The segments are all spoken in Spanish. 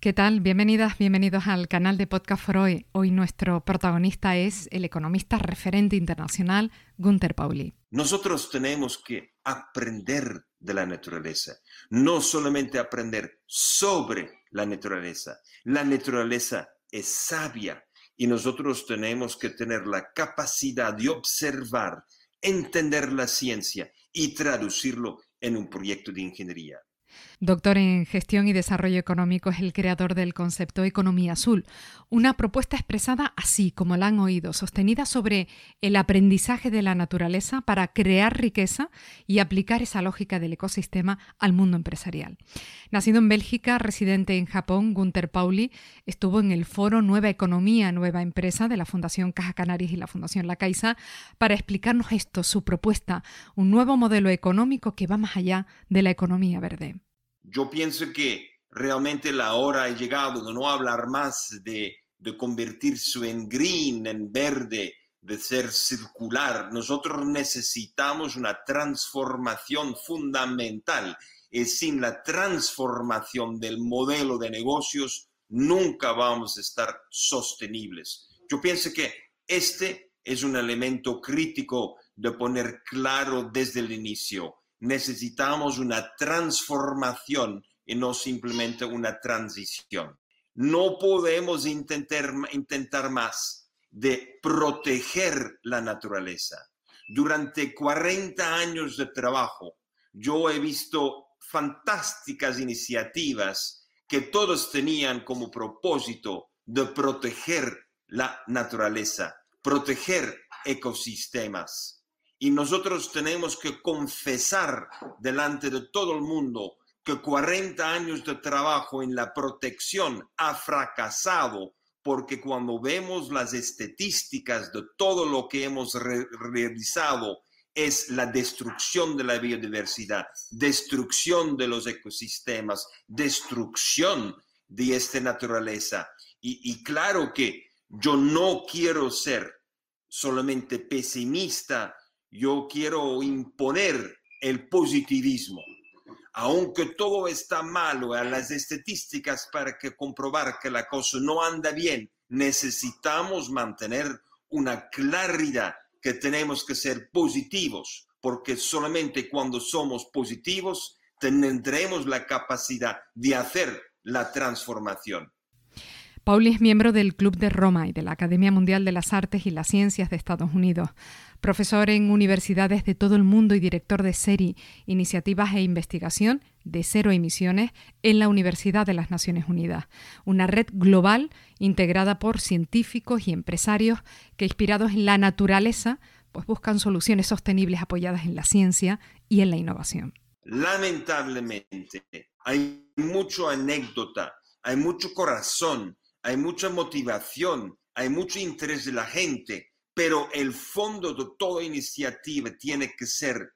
¿Qué tal? Bienvenidas, bienvenidos al canal de Podcast for Hoy. Hoy nuestro protagonista es el economista referente internacional Gunther Pauli. Nosotros tenemos que aprender de la naturaleza, no solamente aprender sobre la naturaleza. La naturaleza es sabia y nosotros tenemos que tener la capacidad de observar, entender la ciencia y traducirlo en un proyecto de ingeniería. Doctor en Gestión y Desarrollo Económico, es el creador del concepto Economía Azul, una propuesta expresada así como la han oído, sostenida sobre el aprendizaje de la naturaleza para crear riqueza y aplicar esa lógica del ecosistema al mundo empresarial. Nacido en Bélgica, residente en Japón, Gunther Pauli estuvo en el foro Nueva Economía, Nueva Empresa de la Fundación Caja Canarias y la Fundación La Caixa para explicarnos esto, su propuesta, un nuevo modelo económico que va más allá de la economía verde. Yo pienso que realmente la hora ha llegado de no hablar más de, de convertirse en green, en verde, de ser circular. Nosotros necesitamos una transformación fundamental y sin la transformación del modelo de negocios nunca vamos a estar sostenibles. Yo pienso que este es un elemento crítico de poner claro desde el inicio necesitamos una transformación y no simplemente una transición. No podemos intentar, intentar más de proteger la naturaleza. Durante 40 años de trabajo, yo he visto fantásticas iniciativas que todos tenían como propósito de proteger la naturaleza, proteger ecosistemas y nosotros tenemos que confesar delante de todo el mundo que 40 años de trabajo en la protección ha fracasado porque cuando vemos las estadísticas de todo lo que hemos realizado es la destrucción de la biodiversidad, destrucción de los ecosistemas, destrucción de esta naturaleza. Y, claro que yo no quiero ser solamente pesimista yo quiero imponer el positivismo. Aunque todo está malo, a las estadísticas para que comprobar que la cosa no anda bien, necesitamos mantener una claridad que tenemos que ser positivos, porque solamente cuando somos positivos tendremos la capacidad de hacer la transformación. Pauli es miembro del Club de Roma y de la Academia Mundial de las Artes y las Ciencias de Estados Unidos, profesor en universidades de todo el mundo y director de SERI, Iniciativas e Investigación de Cero Emisiones en la Universidad de las Naciones Unidas, una red global integrada por científicos y empresarios que, inspirados en la naturaleza, pues buscan soluciones sostenibles apoyadas en la ciencia y en la innovación. Lamentablemente, hay mucha anécdota, hay mucho corazón hay mucha motivación, hay mucho interés de la gente, pero el fondo de toda iniciativa tiene que ser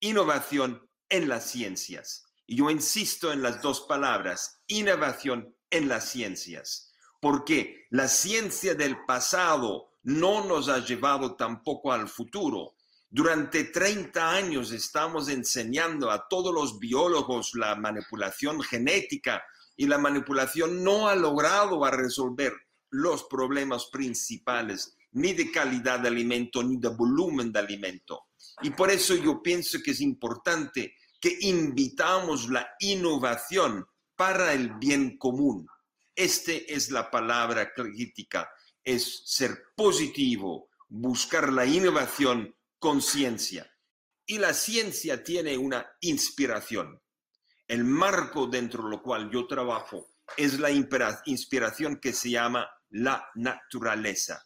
innovación en las ciencias. Y yo insisto en las dos palabras, innovación en las ciencias, porque la ciencia del pasado no nos ha llevado tampoco al futuro. Durante 30 años estamos enseñando a todos los biólogos la manipulación genética, y la manipulación no ha logrado a resolver los problemas principales ni de calidad de alimento ni de volumen de alimento. Y por eso yo pienso que es importante que invitamos la innovación para el bien común. Esta es la palabra crítica, es ser positivo, buscar la innovación con ciencia. Y la ciencia tiene una inspiración el marco dentro de lo cual yo trabajo es la inspiración que se llama la naturaleza.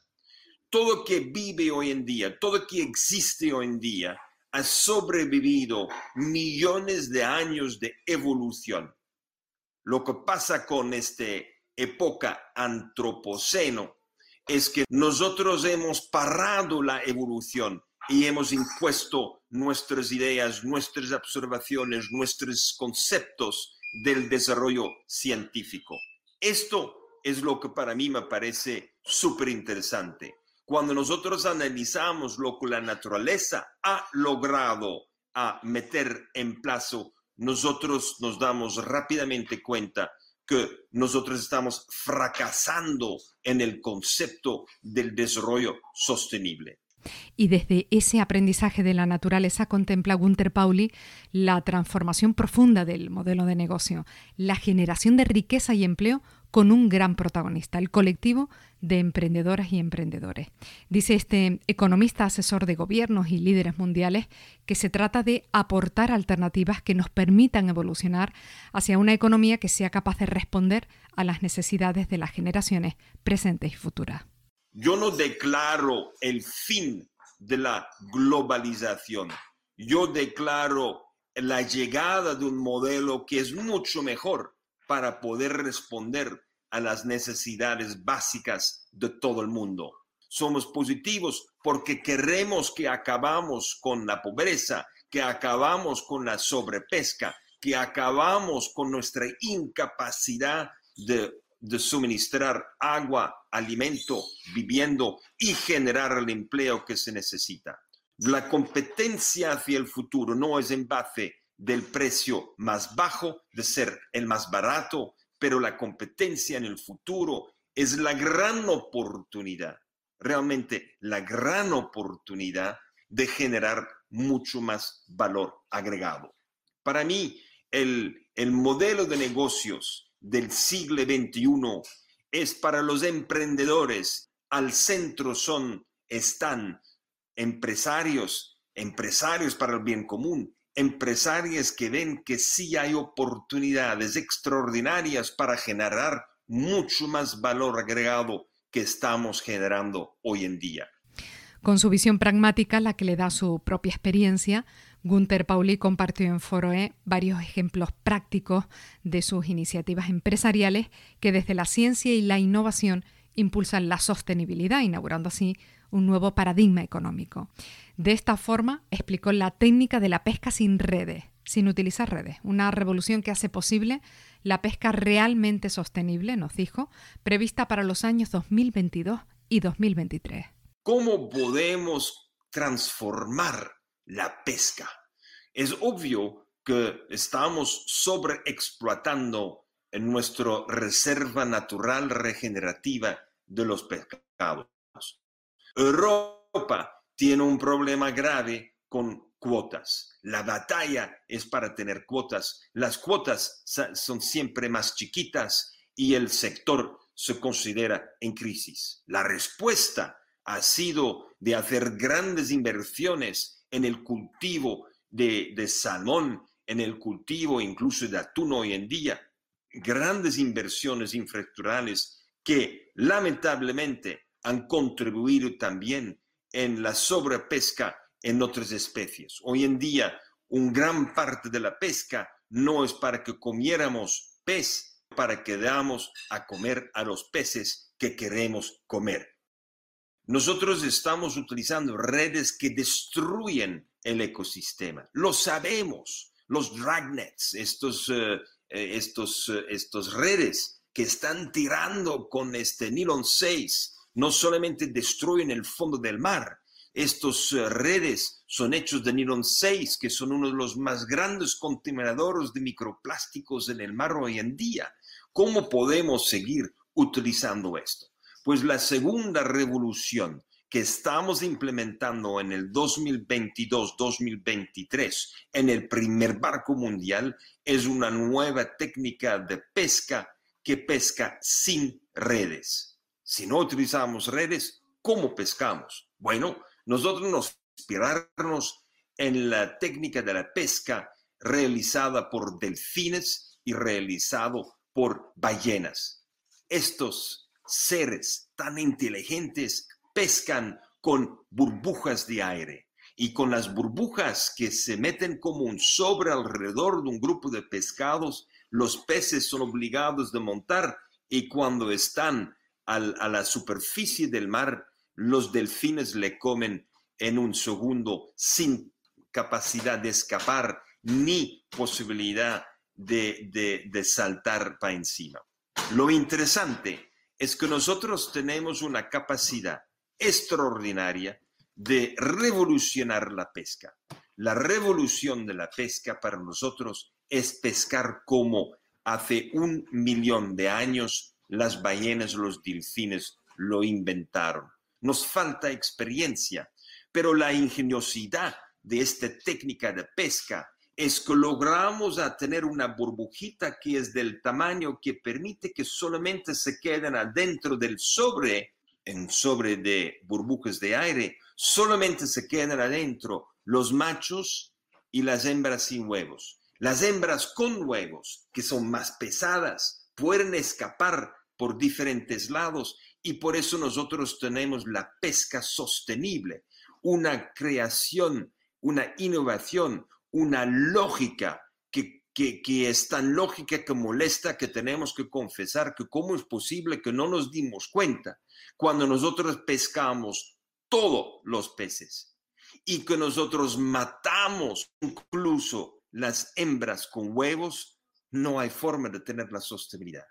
Todo que vive hoy en día, todo que existe hoy en día, ha sobrevivido millones de años de evolución. Lo que pasa con esta época antropoceno es que nosotros hemos parado la evolución y hemos impuesto nuestras ideas, nuestras observaciones, nuestros conceptos del desarrollo científico. Esto es lo que para mí me parece súper interesante. Cuando nosotros analizamos lo que la naturaleza ha logrado a meter en plazo, nosotros nos damos rápidamente cuenta que nosotros estamos fracasando en el concepto del desarrollo sostenible. Y desde ese aprendizaje de la naturaleza contempla Gunther Pauli la transformación profunda del modelo de negocio, la generación de riqueza y empleo con un gran protagonista, el colectivo de emprendedoras y emprendedores. Dice este economista asesor de gobiernos y líderes mundiales que se trata de aportar alternativas que nos permitan evolucionar hacia una economía que sea capaz de responder a las necesidades de las generaciones presentes y futuras. Yo no declaro el fin de la globalización. Yo declaro la llegada de un modelo que es mucho mejor para poder responder a las necesidades básicas de todo el mundo. Somos positivos porque queremos que acabamos con la pobreza, que acabamos con la sobrepesca, que acabamos con nuestra incapacidad de, suministrar agua, alimento, viviendo y generar el empleo que se necesita. La competencia hacia el futuro no es en base del precio más bajo, de ser el más barato, pero la competencia en el futuro es la gran oportunidad, realmente la gran oportunidad de generar mucho más valor agregado. Para mí, el, el modelo de negocios del siglo XXI es para los emprendedores. Al centro son, están empresarios, empresarios para el bien común, empresarios que ven que sí hay oportunidades extraordinarias para generar mucho más valor agregado que estamos generando hoy en día. Con su visión pragmática, la que le da su propia experiencia, Gunther Pauli compartió en Foroe varios ejemplos prácticos de sus iniciativas empresariales que desde la ciencia y la innovación impulsan la sostenibilidad, inaugurando así un nuevo paradigma económico. De esta forma, explicó la técnica de la pesca sin redes, sin utilizar redes, una revolución que hace posible la pesca realmente sostenible, nos dijo, prevista para los años 2022 y 2023. ¿Cómo podemos transformar la pesca? Es obvio que estamos sobreexploitando en nuestra reserva natural regenerativa de los pescados. Europa tiene un problema grave con cuotas. La batalla es para tener cuotas. Las cuotas son siempre más chiquitas y el sector se considera en crisis. La respuesta ha sido de hacer grandes inversiones en el cultivo de, salmón, en el cultivo incluso de atún hoy en día. Grandes inversiones infraestructurales que lamentablemente han contribuido también en la sobrepesca en otras especies. Hoy en día, un gran parte de la pesca no es para que comiéramos pez, para que damos a comer a los peces que queremos comer. Nosotros estamos utilizando redes que destruyen el ecosistema. Lo sabemos. Los dragnets, estos, eh, eh, estos, eh, estos redes que están tirando con este nylon 6 no solamente destruyen el fondo del mar, estos eh, redes son hechos de nylon 6, que son uno de los más grandes contaminadores de microplásticos en el mar hoy en día. ¿Cómo podemos seguir utilizando esto? Pues la segunda revolución que estamos implementando en el 2022-2023 en el primer barco mundial es una nueva técnica de pesca que pesca sin redes. Si no utilizamos redes, ¿cómo pescamos? Bueno, nosotros nos inspirarnos en la técnica de la pesca realizada por delfines y realizado por ballenas. Estos seres tan inteligentes pescan con burbujas de aire y con las burbujas que se meten como un sobre alrededor de un grupo de pescados, los peces son obligados de montar y cuando están a la superficie del mar, los delfines le comen en un segundo sin capacidad de escapar ni posibilidad de, de saltar para encima. Lo interesante es que nosotros tenemos una capacidad extraordinaria de revolucionar la pesca. La revolución de la pesca para nosotros es pescar como hace un millón de años las ballenas, los delfines lo inventaron. Nos falta experiencia, pero la ingeniosidad de esta técnica de pesca es que logramos tener una burbujita que es del tamaño que permite que solamente se queden adentro del sobre, en sobre de burbujas de aire, solamente se quedan adentro los machos y las hembras sin huevos. Las hembras con huevos, que son más pesadas, pueden escapar por diferentes lados y por eso nosotros tenemos la pesca sostenible, una creación, una innovación, una lógica que, que, es tan lógica que molesta que tenemos que confesar que cómo es posible que no nos dimos cuenta cuando nosotros pescamos todos los peces y que nosotros matamos incluso las hembras con huevos, no hay forma de tener la sostenibilidad.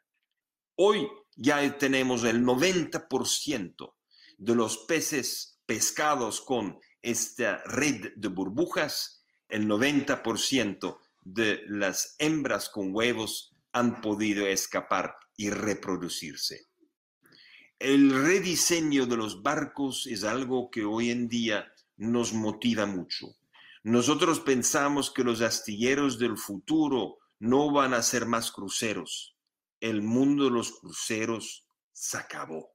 Hoy ya tenemos el 90% de los peces pescados con esta red de burbujas, el 90% de las hembras con huevos han podido escapar y reproducirse. El rediseño de los barcos es algo que hoy en día nos motiva mucho. Nosotros pensamos que los astilleros del futuro no van a ser más cruceros. El mundo de los cruceros se acabó.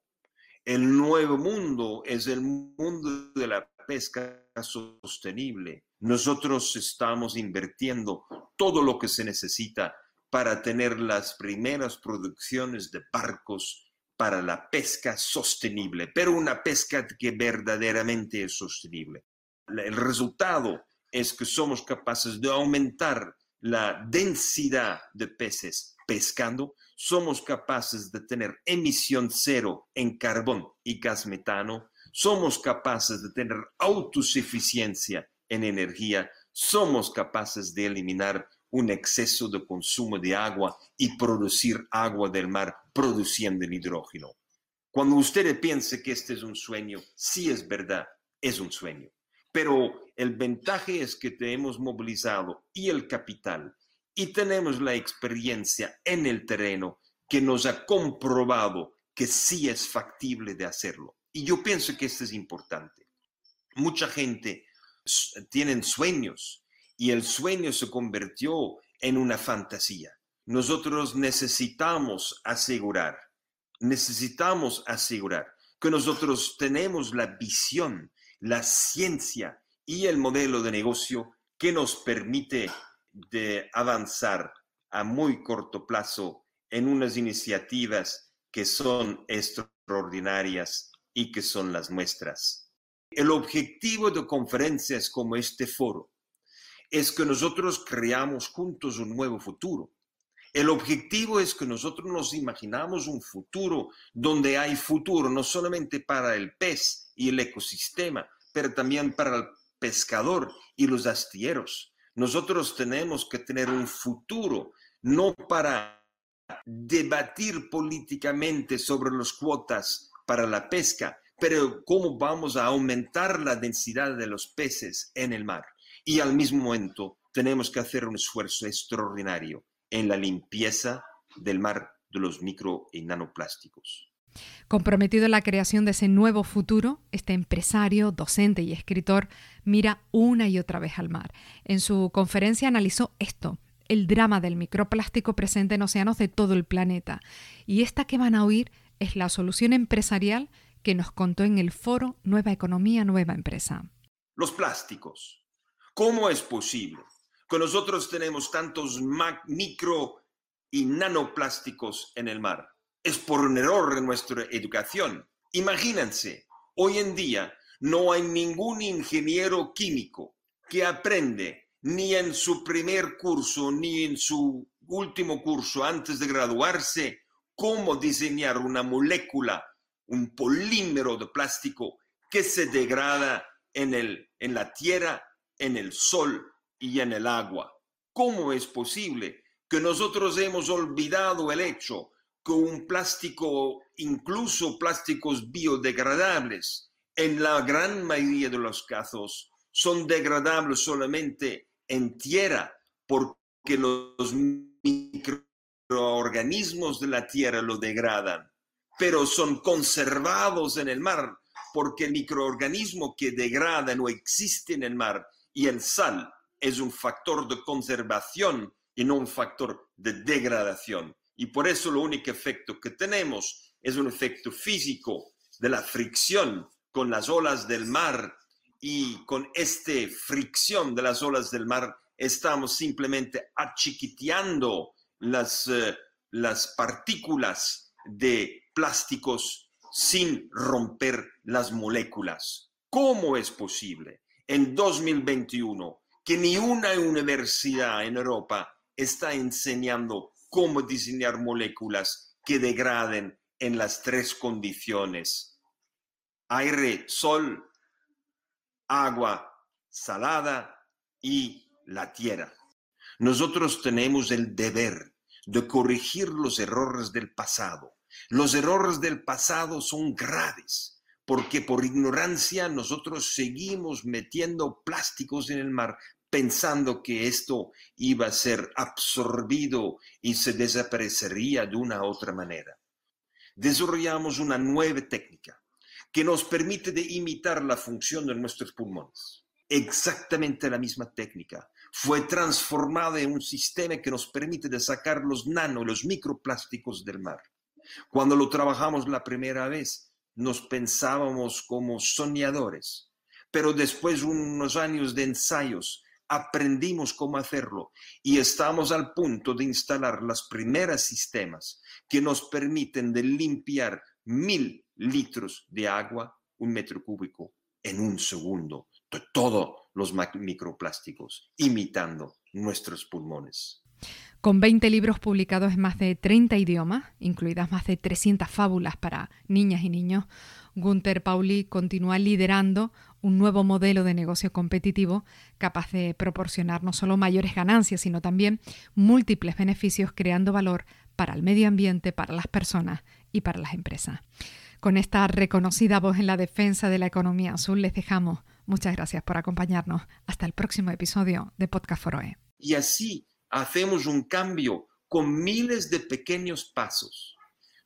El nuevo mundo es el mundo de la pesca sostenible. Nosotros estamos invirtiendo todo lo que se necesita para tener las primeras producciones de barcos para la pesca sostenible, pero una pesca que verdaderamente es sostenible. El resultado es que somos capaces de aumentar la densidad de peces pescando, somos capaces de tener emisión cero en carbón y gas metano, somos capaces de tener autosuficiencia en energía, somos capaces de eliminar un exceso de consumo de agua y producir agua del mar produciendo el hidrógeno. Cuando usted piense que este es un sueño, sí es verdad, es un sueño. Pero el ventaje es que te hemos movilizado y el capital y tenemos la experiencia en el terreno que nos ha comprobado que sí es factible de hacerlo. Y yo pienso que esto es importante. Mucha gente tiene sueños y el sueño se convirtió en una fantasía. Nosotros necesitamos asegurar, necesitamos asegurar que nosotros tenemos la visión, la ciencia y el modelo de negocio que nos permite de avanzar a muy corto plazo en unas iniciativas que son extraordinarias y que son las nuestras. El objetivo de conferencias como este foro es que nosotros creamos juntos un nuevo futuro. El objetivo es que nosotros nos imaginamos un futuro donde hay futuro no solamente para el pez y el ecosistema, pero también para el pescador y los astilleros. Nosotros tenemos que tener un futuro no para debatir políticamente sobre las cuotas para la pesca, pero cómo vamos a aumentar la densidad de los peces en el mar y al mismo momento tenemos que hacer un esfuerzo extraordinario en la limpieza del mar de los micro y nanoplásticos. Comprometido en la creación de ese nuevo futuro, este empresario, docente y escritor mira una y otra vez al mar. En su conferencia analizó esto, el drama del microplástico presente en océanos de todo el planeta. Y esta que van a oír es la solución empresarial que nos contó en el foro Nueva Economía, Nueva Empresa. Los plásticos ¿Cómo es posible que nosotros tenemos tantos micro y nanoplásticos en el mar? Es por un error en nuestra educación. Imagínense, hoy en día no hay ningún ingeniero químico que aprende ni en su primer curso ni en su último curso antes de graduarse cómo diseñar una molécula, un polímero de plástico que se degrada en, el, en la tierra, en el sol y en el agua. ¿Cómo es posible que nosotros hemos olvidado el hecho que un plástico, incluso plásticos biodegradables, en la gran mayoría de los casos, son degradables solamente en tierra porque los microorganismos de la tierra lo degradan, pero son conservados en el mar porque el microorganismo que degrada no existe en el mar y el sal es un factor de conservación y no un factor de degradación. Y por eso el único efecto que tenemos es un efecto físico de la fricción con las olas del mar y con esta fricción de las olas del mar estamos simplemente achiquiteando las, eh, las partículas de plásticos sin romper las moléculas. ¿Cómo es posible en 2021 que ni una universidad en Europa está enseñando cómo diseñar moléculas que degraden en las tres condiciones? Aire, sol, agua salada y la tierra. Nosotros tenemos el deber de corregir los errores del pasado. Los errores del pasado son graves porque por ignorancia nosotros seguimos metiendo plásticos en el mar pensando que esto iba a ser absorbido y se desaparecería de una u otra manera. Desarrollamos una nueva técnica que nos permite de imitar la función de nuestros pulmones. Exactamente la misma técnica fue transformada en un sistema que nos permite de sacar los nano, los microplásticos del mar. Cuando lo trabajamos la primera vez, nos pensábamos como soñadores, pero después de unos años de ensayos aprendimos cómo hacerlo y estamos al punto de instalar los primeros sistemas que nos permiten de limpiar mil litros de agua, un metro cúbico, en un segundo, de todos los microplásticos, imitando nuestros pulmones. Con 20 libros publicados en más de 30 idiomas, incluidas más de 300 fábulas para niñas y niños, Gunther Pauli continúa liderando un nuevo modelo de negocio competitivo capaz de proporcionar no solo mayores ganancias, sino también múltiples beneficios creando valor para el medio ambiente, para las personas y para las empresas. Con esta reconocida voz en la defensa de la economía azul les dejamos. Muchas gracias por acompañarnos. Hasta el próximo episodio de Podcast Foroe. Y así hacemos un cambio con miles de pequeños pasos.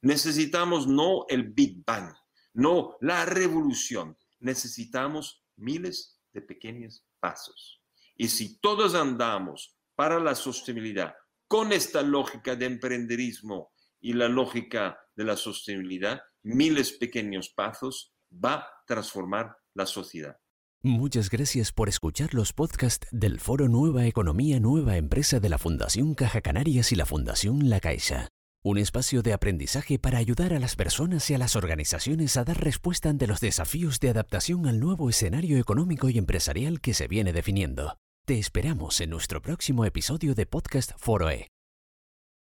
Necesitamos no el Big Bang, no la revolución. Necesitamos miles de pequeños pasos. Y si todos andamos para la sostenibilidad con esta lógica de emprenderismo y la lógica de la sostenibilidad, miles pequeños pasos, va a transformar la sociedad. Muchas gracias por escuchar los podcasts del Foro Nueva Economía Nueva Empresa de la Fundación Caja Canarias y la Fundación La Caixa. Un espacio de aprendizaje para ayudar a las personas y a las organizaciones a dar respuesta ante los desafíos de adaptación al nuevo escenario económico y empresarial que se viene definiendo. Te esperamos en nuestro próximo episodio de Podcast Foroe.